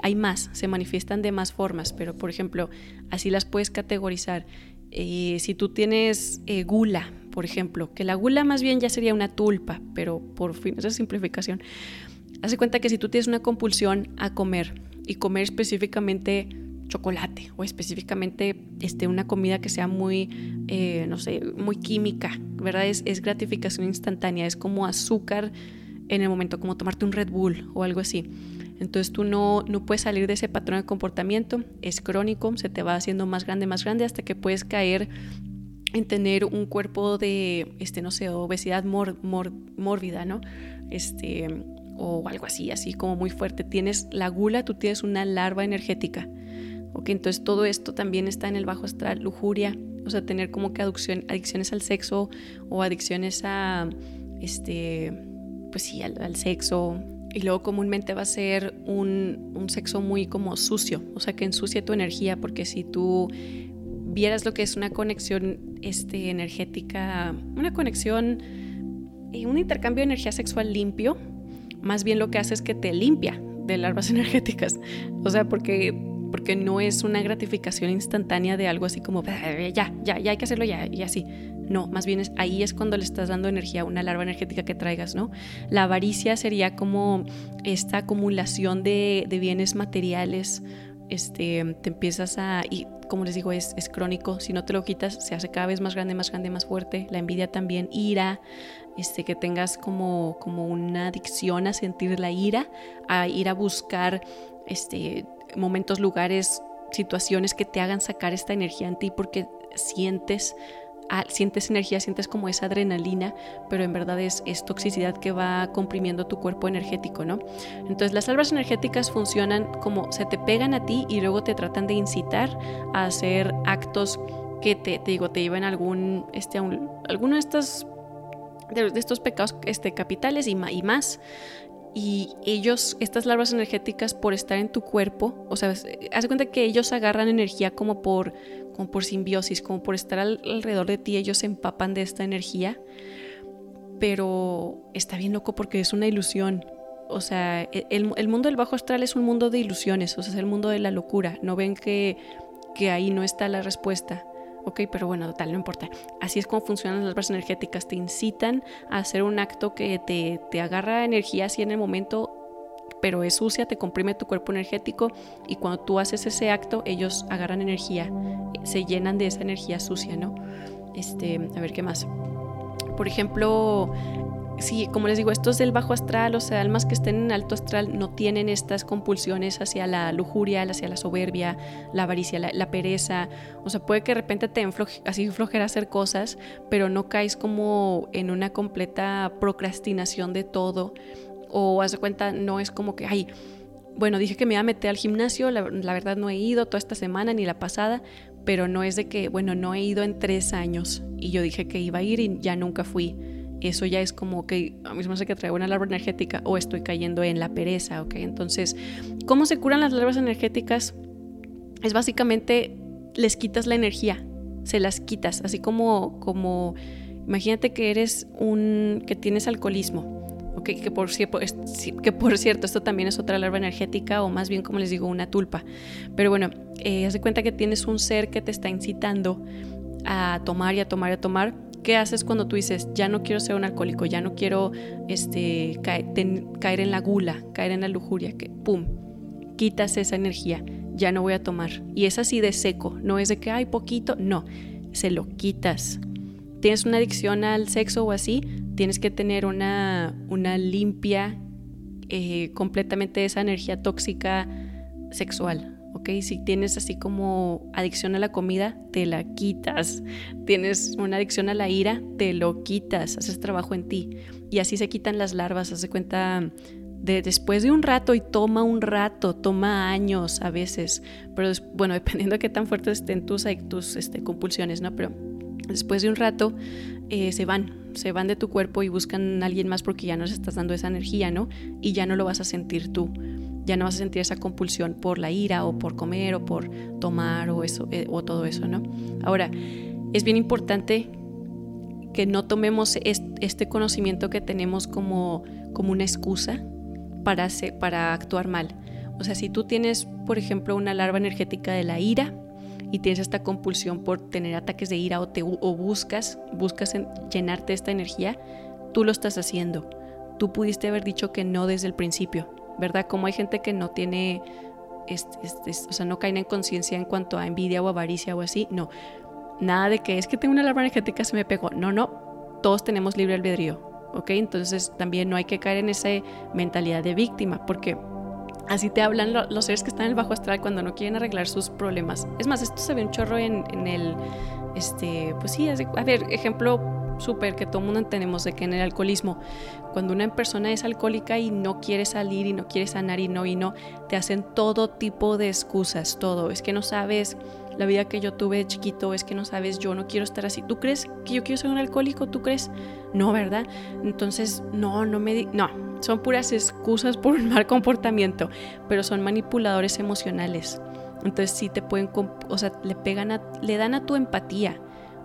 A: Hay más, se manifiestan de más formas, pero por ejemplo, así las puedes categorizar. Eh, si tú tienes eh, gula, por ejemplo, que la gula más bien ya sería una tulpa, pero por fin, esa simplificación. Hace cuenta que si tú tienes una compulsión a comer y comer específicamente chocolate o específicamente este, una comida que sea muy, eh, no sé, muy química, ¿verdad? Es, es, gratificación instantánea, es como azúcar en el momento, como tomarte un Red Bull o algo así. Entonces tú no, no puedes salir de ese patrón de comportamiento, es crónico, se te va haciendo más grande, más grande hasta que puedes caer en tener un cuerpo de, este, no sé, obesidad mórbida, ¿no? Este, o algo así, así como muy fuerte. Tienes la gula, tú tienes una larva energética Ok, entonces todo esto también está en el bajo astral, lujuria, o sea, tener como que adicciones al sexo o adicciones a, este, pues sí, al, sexo. Y luego comúnmente va a ser un, un, sexo muy como sucio, o sea, que ensucia tu energía, porque si tú vieras lo que es una conexión este, energética, una conexión, un intercambio de energía sexual limpio, más bien lo que hace es que te limpia de larvas energéticas. O sea, porque porque no es una gratificación instantánea de algo así como, ya, ya, ya hay que hacerlo ya, y así. No, más bien es, ahí es cuando le estás dando energía a una larva energética que traigas, ¿no? La avaricia sería como esta acumulación de, bienes materiales, este, te empiezas a, y como les digo, es, es, crónico, si no te lo quitas, se hace cada vez más grande, más grande, más fuerte, la envidia también, ira, este, que tengas como, como una adicción a sentir la ira, a ir a buscar este, momentos, lugares, situaciones que te hagan sacar esta energía en ti porque sientes sientes energía, sientes como esa adrenalina, pero en verdad es, es, toxicidad que va comprimiendo tu cuerpo energético, ¿no? Entonces las larvas energéticas funcionan como se te pegan a ti y luego te tratan de incitar a hacer actos que te, digo, te llevan a algún, este, alguno de estos, de, estos pecados este, capitales y más y ellos, estas larvas energéticas, por estar en tu cuerpo, o sea, haz cuenta que ellos agarran energía como por, como por simbiosis, como por estar alrededor de ti, ellos se empapan de esta energía, pero está bien loco porque es una ilusión. O sea, e, el, el, mundo del bajo astral es un mundo de ilusiones, o sea, es el mundo de la locura. No ven que, que ahí no está la respuesta. Ok, pero bueno, tal, no importa. Así es como funcionan las larvas energéticas. Te incitan a hacer un acto que te, te agarra energía así en el momento, pero es sucia, te comprime tu cuerpo energético y cuando tú haces ese acto, ellos agarran energía, se llenan de esa energía sucia, ¿no? Este, a ver qué más. Por ejemplo, sí, como les digo, estos del bajo astral, o sea, almas que estén en alto astral no tienen estas compulsiones hacia la lujuria, hacia la soberbia, la avaricia, la, pereza. O sea, puede que de repente te enfloje, así flojera hacer cosas, pero no caes como en una completa procrastinación de todo. O haz de cuenta, no es como que, ay, bueno, dije que me iba a meter al gimnasio, la, la verdad no he ido toda esta semana ni la pasada, pero no es de que, bueno, no he ido en tres años y yo dije que iba a ir y ya nunca fui eso ya es como que a mí me hace que traigo una larva energética o estoy cayendo en la pereza, ¿ok? Entonces, ¿cómo se curan las larvas energéticas? Es básicamente les quitas la energía, se las quitas, así como, como imagínate que eres un, que tienes alcoholismo, ¿ok? Que por, que por cierto, esto también es otra larva energética o más bien, como les digo, una tulpa. Pero bueno, eh, haz de cuenta que tienes un ser que te está incitando a tomar y a tomar y a tomar ¿Qué haces cuando tú dices, ya no quiero ser un alcohólico, ya no quiero este, caer, en la gula, caer en la lujuria? Que, ¡Pum! Quitas esa energía, ya no voy a tomar. Y es así de seco, no es de que hay poquito, no, se lo quitas. Tienes una adicción al sexo o así, tienes que tener una, una limpia eh, completamente esa energía tóxica sexual. ¿Ok? Si tienes así como adicción a la comida, te la quitas. Tienes una adicción a la ira, te lo quitas, haces trabajo en ti. Y así se quitan las larvas, hace cuenta de después de un rato y toma un rato, toma años a veces, pero bueno, dependiendo de qué tan fuertes estén tus, tus este, compulsiones, ¿no? Pero después de un rato eh, se van, se van de tu cuerpo y buscan a alguien más porque ya no les estás dando esa energía, ¿no? Y ya no lo vas a sentir tú ya no vas a sentir esa compulsión por la ira o por comer o por tomar o eso eh, o todo eso, ¿no? Ahora, es bien importante que no tomemos este conocimiento que tenemos como, como una excusa para, para actuar mal. O sea, si tú tienes, por ejemplo, una larva energética de la ira y tienes esta compulsión por tener ataques de ira o, te, o buscas, buscas llenarte de esta energía, tú lo estás haciendo. Tú pudiste haber dicho que no desde el principio ¿verdad? Como hay gente que no tiene, este, o sea, no caen en conciencia en cuanto a envidia o avaricia o así, no. Nada de que es que tengo una alarma energética, se me pegó. No, no, todos tenemos libre albedrío, ¿ok? Entonces también no hay que caer en esa mentalidad de víctima, porque así te hablan los seres que están en el bajo astral cuando no quieren arreglar sus problemas. Es más, esto se ve un chorro en, en el, este, pues sí, a ver, ejemplo súper que todo mundo tenemos de que en el alcoholismo, cuando una persona es alcohólica y no quiere salir y no quiere sanar y no y no, te hacen todo tipo de excusas, todo. Es que no sabes la vida que yo tuve de chiquito, es que no sabes, yo no quiero estar así. ¿Tú crees que yo quiero ser un alcohólico? ¿Tú crees? No, ¿verdad? Entonces, no, no me... No, son puras excusas por un mal comportamiento, pero son manipuladores emocionales. Entonces sí te pueden, o sea, le pegan a, le dan a tu empatía.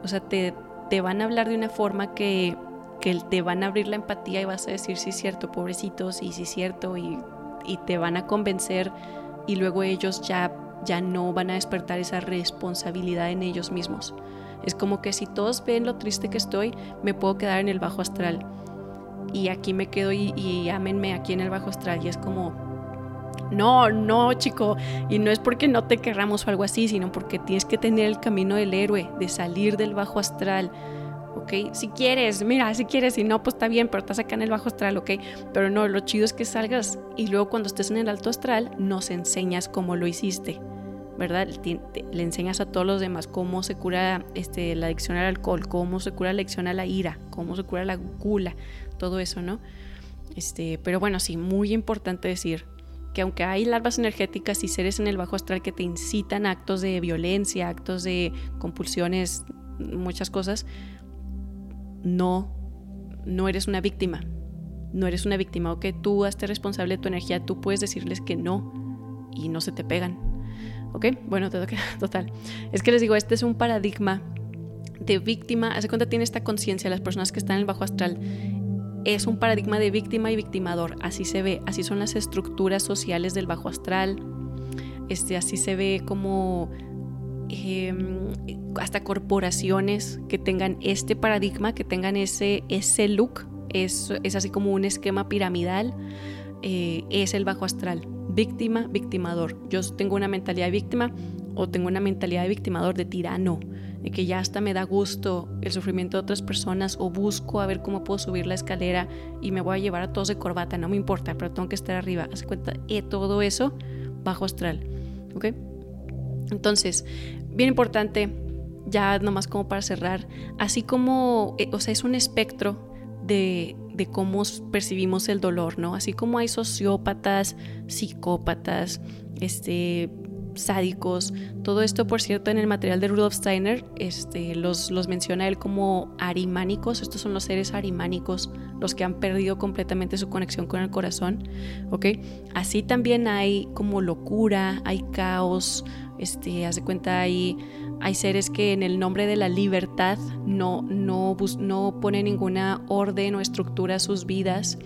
A: O sea, te, te van a hablar de una forma que, te van a abrir la empatía y vas a decir, sí, cierto, pobrecitos, y sí, cierto, y, te van a convencer y luego ellos ya, ya no van a despertar esa responsabilidad en ellos mismos. Es como que si todos ven lo triste que estoy, me puedo quedar en el bajo astral. Y aquí me quedo y, y ámenme aquí en el bajo astral. Y es como, no, no, chico. Y no es porque no te querramos o algo así, sino porque tienes que tener el camino del héroe, de salir del bajo astral. ¿Ok? Si quieres, mira, si quieres, si no, pues está bien, pero estás acá en el bajo astral, ¿ok? Pero no, lo chido es que salgas y luego cuando estés en el alto astral nos enseñas cómo lo hiciste. ¿verdad? Le enseñas a todos los demás cómo se cura este, la adicción al alcohol, cómo se cura la adicción a la ira, cómo se cura la gula, todo eso, ¿no? Este, pero bueno, sí, muy importante decir, que aunque hay larvas energéticas y seres en el bajo astral que te incitan a actos de violencia, actos de compulsiones, muchas cosas, no, no eres una víctima. no eres una víctima o que tú hazte responsable de tu energía, tú puedes decirles que no y no se te pegan. ¿Ok? Bueno, total. Es que les digo, este es un paradigma de víctima. Hace cuenta tiene esta conciencia las personas que están en el bajo astral. Es un paradigma de víctima y victimador. Así se ve, así son las estructuras sociales del bajo astral. Este, así se ve como em, hasta corporaciones que tengan este paradigma, que tengan ese, ese look. Es, es así como un esquema piramidal. Eh, es el bajo astral. Víctima, victimador. Yo tengo una mentalidad de víctima o tengo una mentalidad de victimador, de tirano, de que ya hasta me da gusto el sufrimiento de otras personas o busco a ver cómo puedo subir la escalera y me voy a llevar a todos de corbata, no me importa, pero tengo que estar arriba. Haz cuenta, eh, todo eso bajo astral. ¿Ok? Entonces, bien importante, ya nomás como para cerrar, así como, eh, o sea, es un espectro de, de cómo percibimos el dolor, ¿no? Así como hay sociópatas, psicópatas, este, sádicos. Todo esto, por cierto, en el material de Rudolf Steiner este, los, los menciona él como arimánicos. Estos son los seres arimánicos, los que han perdido completamente su conexión con el corazón. ¿ok? Así también hay como locura, hay caos. Este, hace cuenta, hay, hay seres que en el nombre de la libertad no, no, no ponen ninguna orden o estructura a sus vidas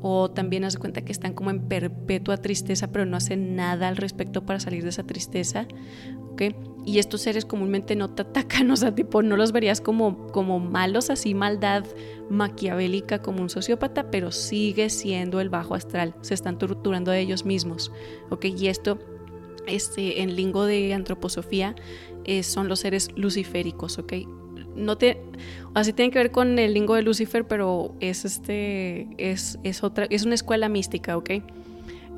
A: o también haz cuenta que están como en perpetua tristeza, pero no hacen nada al respecto para salir de esa tristeza. ¿ok? Y estos seres comúnmente no te atacan, o sea, tipo, no los verías como, como malos, así maldad maquiavélica como un sociópata, pero sigue siendo el bajo astral, se están torturando a ellos mismos. ¿ok? Y esto este, en lingo de antroposofía eh, son los seres luciféricos, ¿ok? no te, así tiene que ver con el lingo de Lucifer, pero es este, es, es otra, es una escuela mística, ¿ok?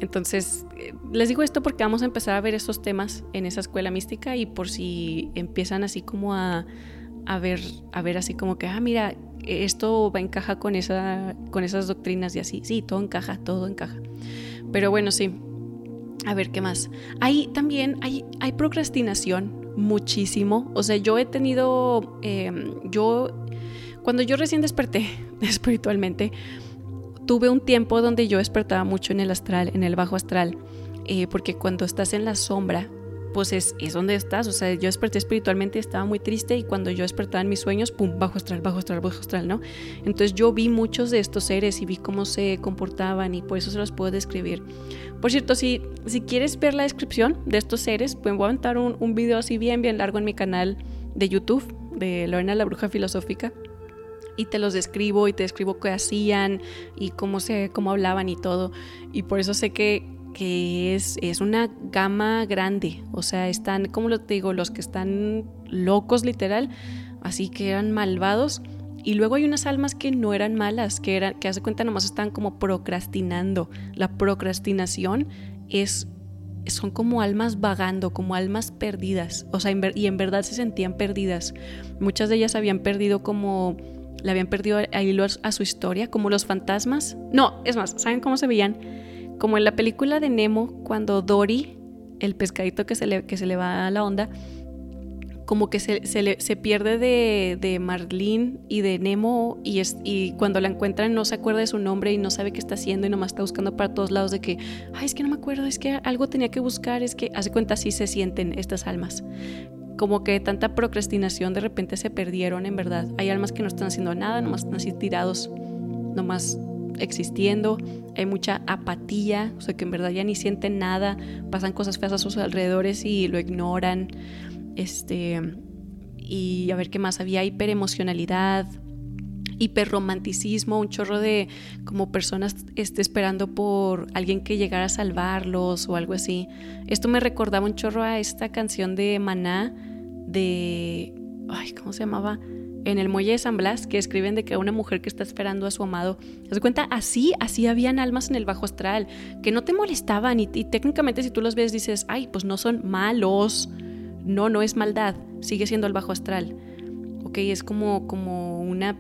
A: Entonces, eh, les digo esto porque vamos a empezar a ver estos temas en esa escuela mística y por si empiezan así como a, a ver, a ver así como que, ah, mira, esto va encaja con, esa, con esas doctrinas y así. Sí, todo encaja, todo encaja. Pero bueno, sí. A ver, ¿qué más? Hay también, hay, hay procrastinación muchísimo. O sea, yo he tenido, em, yo, cuando yo recién desperté espiritualmente, tuve un tiempo donde yo despertaba mucho en el astral, en el bajo astral, eh, porque cuando estás en la sombra, pues es, es donde estás. O sea, yo desperté espiritualmente, estaba muy triste y cuando yo despertaba en mis sueños, pum, bajo astral, bajo astral, bajo astral, ¿no? Entonces yo vi muchos de estos seres y vi cómo se comportaban y por eso se los puedo describir. Por cierto, si, si quieres ver la descripción de estos seres, pues voy a aventar un, un video así bien, bien largo en mi canal de YouTube de Lorena la Bruja Filosófica y te los describo y te describo qué hacían y cómo se cómo hablaban y todo y por eso sé que que es, es una gama grande, o sea, están, como lo digo, los que están locos literal, así que eran malvados, y luego hay unas almas que no eran malas, que, eran, que hace cuenta nomás están como procrastinando. La procrastinación es, son como almas vagando, como almas perdidas, o sea, y en verdad se sentían perdidas. Muchas de ellas habían perdido como le habían perdido a a su historia, como los fantasmas. No, es más, ¿saben cómo se veían? Como en la película de Nemo, cuando Dory, el pescadito que se le, que se le va a la onda, como que se, se, pierde de, de, Marlene y de Nemo y, es, y cuando la encuentran no se acuerda de su nombre y no sabe qué está haciendo y nomás está buscando para todos lados de que, ay, es que no me acuerdo, es que algo tenía que buscar, es que hace cuenta así se sienten estas almas. Como que tanta procrastinación de repente se perdieron en verdad. Hay almas que no están haciendo nada, nomás están así tirados, nomás existiendo, hay mucha apatía, o sea que en verdad ya ni sienten nada, pasan cosas feas a sus alrededores y lo ignoran. Este, y a ver qué más, había hiperemocionalidad, hiperromanticismo, un chorro de como personas este, esperando por alguien que llegara a salvarlos o algo así. Esto me recordaba un chorro a esta canción de Maná de... Ay, ¿cómo se llamaba? En el muelle de San Blas que escriben de que una mujer que está esperando a su amado, ¿te cuenta? Así, así habían almas en el bajo astral que no te molestaban y, técnicamente si tú los ves dices, ay, pues no son malos, no, no es maldad, sigue siendo el bajo astral, ok, es como, como una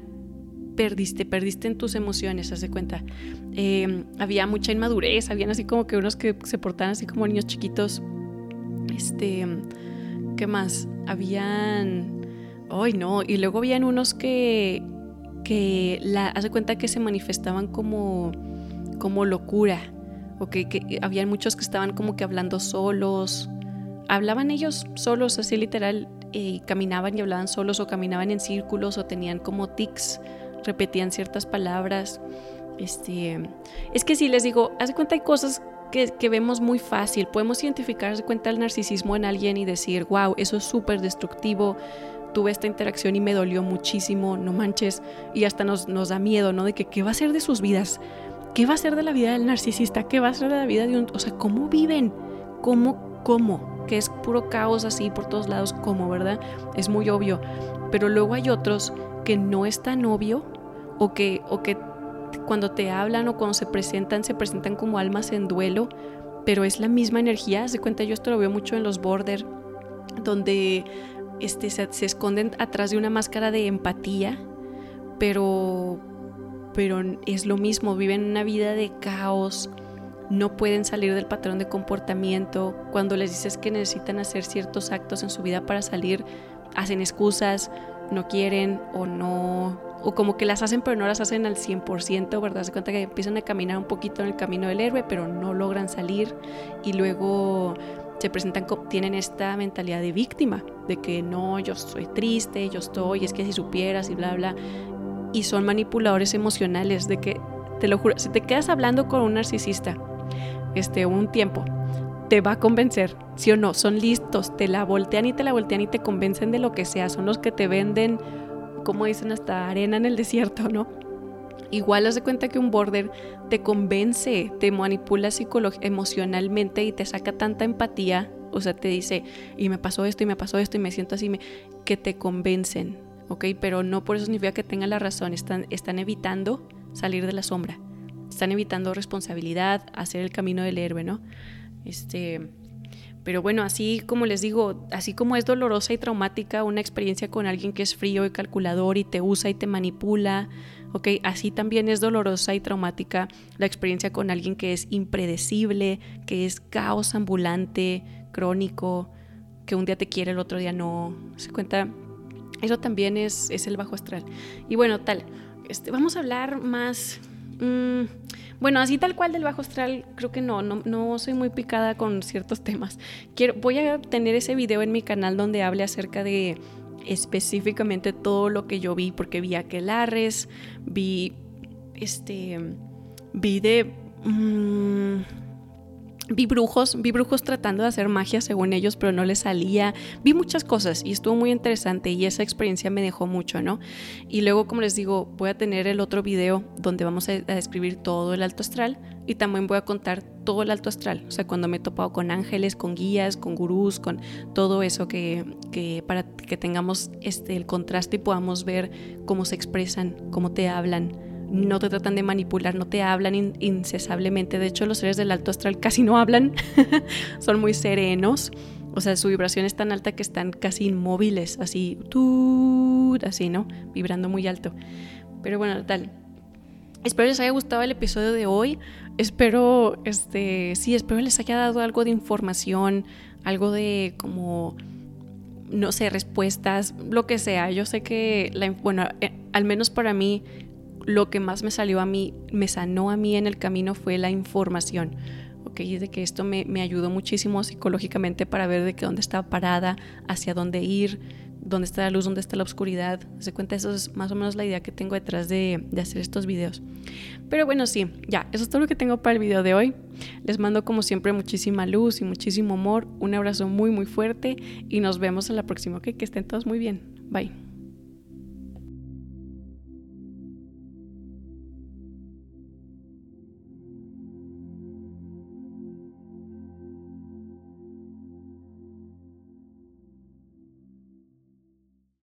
A: perdiste, perdiste en tus emociones, haz de cuenta. Em, había mucha inmadurez, habían así como que unos que se portaban así como niños chiquitos. Este, ¿qué más? Habían Ay, no. Y luego habían unos que, que la, hace cuenta que se manifestaban como, como locura, o que, que habían muchos que estaban como que hablando solos, hablaban ellos solos, así literal, y caminaban y hablaban solos o caminaban en círculos o tenían como tics, repetían ciertas palabras. Este, es que si les digo, hace cuenta hay cosas que, que, vemos muy fácil, podemos identificar de cuenta el narcisismo en alguien y decir, wow, eso es súper destructivo, tuve esta interacción y me dolió muchísimo, no manches, y hasta nos, nos da miedo, ¿no? De que qué va a ser de sus vidas, qué va a ser de la vida del narcisista, qué va a ser de la vida de un, o sea, cómo viven, cómo, cómo, que es puro caos así por todos lados, como, ¿verdad? Es muy obvio. Pero luego hay otros que no es tan obvio o que, o que cuando te hablan o cuando se presentan, se presentan como almas en duelo, pero es la misma energía. Se cuenta, yo esto lo veo mucho en los border, donde este, se, se esconden atrás de una máscara de empatía, pero, pero es lo mismo, viven una vida de caos, no pueden salir del patrón de comportamiento, cuando les dices que necesitan hacer ciertos actos en su vida para salir, hacen excusas, no quieren o no, o como que las hacen pero no las hacen al 100%, ¿verdad? Se cuenta que empiezan a caminar un poquito en el camino del héroe, pero no logran salir y luego se presentan, tienen esta mentalidad de víctima, de que no, yo soy triste, yo estoy, es que si supieras y bla, bla. Y son manipuladores emocionales, de que, te lo juro, si te quedas hablando con un narcisista este, un tiempo, te va a convencer, sí o no, son listos, te la voltean y te la voltean y te convencen de lo que sea, son los que te venden, como dicen, hasta arena en el desierto, ¿no? Igual haz de cuenta que un border te convence, te manipula emocionalmente y te saca tanta empatía, o sea, te dice, y me pasó esto y me pasó esto y me siento así, que te convencen, ¿ok? Pero no por eso significa que tengan la razón, están, están evitando salir de la sombra están evitando responsabilidad, hacer el camino del héroe, ¿no? Este, pero bueno, así como les digo, así como es dolorosa y traumática una experiencia con alguien que es frío y calculador y te usa y te manipula, ¿ok? Así también es dolorosa y traumática la experiencia con alguien que es impredecible, que es caos ambulante, crónico, que un día te quiere, el otro día no. ¿Se cuenta? Eso también es, es el bajo astral. Y bueno, tal, este, vamos a hablar más Mm, bueno, así tal cual del bajo astral, creo que no, no, no soy muy picada con ciertos temas. Quiero, voy a tener ese video en mi canal donde hable acerca de específicamente todo lo que yo vi, porque vi aquelares, vi este, vi de... Mm, Vi brujos, vi brujos tratando de hacer magia según ellos, pero no les salía. Vi muchas cosas y estuvo muy interesante y esa experiencia me dejó mucho, ¿no? Y luego, como les digo, voy a tener el otro video donde vamos a, describir todo el alto astral y también voy a contar todo el alto astral, o sea, cuando me he topado con ángeles, con guías, con gurús, con todo eso que, para que tengamos este, el contraste y podamos ver cómo se expresan, cómo te hablan no te tratan de manipular, no te hablan incesablemente. De hecho, los seres del alto astral casi no hablan, son muy serenos. O sea, su vibración es tan alta que están casi inmóviles, así, tú, así, ¿no? Vibrando muy alto. Pero bueno, tal. Espero les haya gustado el episodio de hoy. Espero, este, sí, espero les haya dado algo de información, algo de como, no sé, respuestas, lo que sea. Yo sé que, la, bueno, eh, al menos para mí, lo que más me salió a mí, me sanó a mí en el camino fue la información. ¿ok? De que esto me, ayudó muchísimo psicológicamente para ver de qué dónde estaba parada, hacia dónde ir, dónde está la luz, dónde está la oscuridad. Se cuenta, eso es más o menos la idea que tengo detrás de, de, hacer estos videos. Pero bueno, sí, ya, eso es todo lo que tengo para el video de hoy. Les mando como siempre muchísima luz y muchísimo amor, un abrazo muy muy fuerte y nos vemos en la próxima, ¿ok? Que estén todos muy bien. Bye.